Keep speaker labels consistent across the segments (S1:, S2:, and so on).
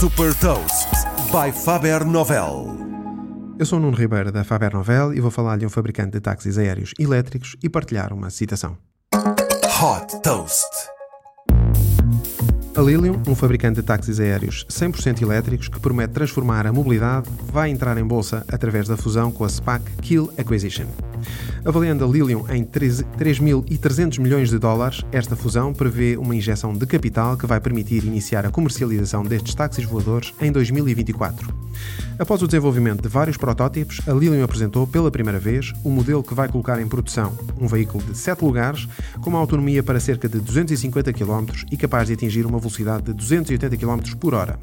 S1: Super Toast by Faber Novel.
S2: Eu sou o Nuno Ribeiro da Faber Novel e vou falar de um fabricante de táxis aéreos elétricos e partilhar uma citação.
S1: Hot Toast.
S2: A Lilium, um fabricante de táxis aéreos 100% elétricos que promete transformar a mobilidade, vai entrar em bolsa através da fusão com a SPAC Kill Acquisition. Avaliando a Lilium em 3.300 milhões de dólares, esta fusão prevê uma injeção de capital que vai permitir iniciar a comercialização destes táxis voadores em 2024. Após o desenvolvimento de vários protótipos, a Lilium apresentou pela primeira vez o modelo que vai colocar em produção um veículo de 7 lugares com uma autonomia para cerca de 250 km e capaz de atingir uma velocidade de 280 km por hora.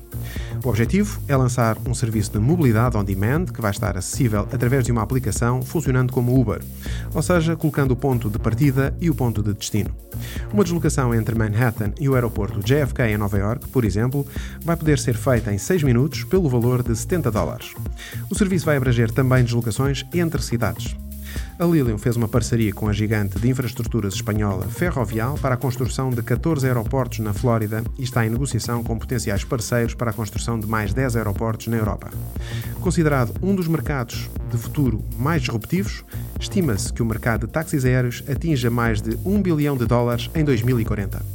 S2: O objetivo é lançar um serviço de mobilidade on demand que vai estar acessível através de uma aplicação funcionando como Uber, ou seja, colocando o ponto de partida e o ponto de destino. Uma deslocação entre Manhattan e o aeroporto JFK em Nova York, por exemplo, vai poder ser feita em 6 minutos pelo valor de 70 dólares. O serviço vai abranger também deslocações entre cidades. A Lilium fez uma parceria com a gigante de infraestruturas espanhola Ferrovial para a construção de 14 aeroportos na Flórida e está em negociação com potenciais parceiros para a construção de mais 10 aeroportos na Europa. Considerado um dos mercados de futuro mais disruptivos, estima-se que o mercado de táxis aéreos atinja mais de 1 bilhão de dólares em 2040.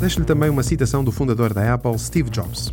S2: Deixo-lhe também uma citação do fundador da Apple, Steve Jobs.